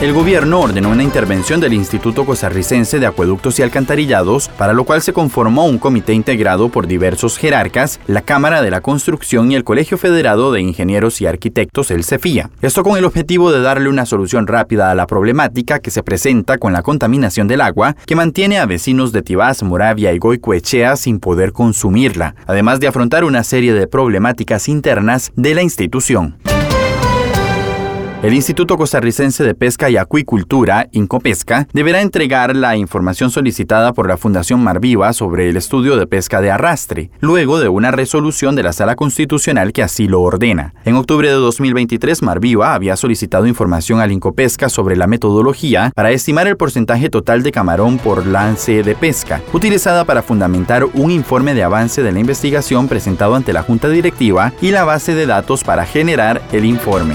El gobierno ordenó una intervención del Instituto Costarricense de Acueductos y Alcantarillados, para lo cual se conformó un comité integrado por diversos jerarcas, la Cámara de la Construcción y el Colegio Federado de Ingenieros y Arquitectos, el CEFIA. Esto con el objetivo de darle una solución rápida a la problemática que se presenta con la contaminación del agua, que mantiene a vecinos de Tibás, Moravia y Goicoechea sin poder consumirla, además de afrontar una serie de problemáticas internas de la institución. El Instituto Costarricense de Pesca y Acuicultura, Incopesca, deberá entregar la información solicitada por la Fundación Marviva sobre el estudio de pesca de arrastre, luego de una resolución de la Sala Constitucional que así lo ordena. En octubre de 2023, Marviva había solicitado información al Incopesca sobre la metodología para estimar el porcentaje total de camarón por lance de pesca, utilizada para fundamentar un informe de avance de la investigación presentado ante la Junta Directiva y la base de datos para generar el informe.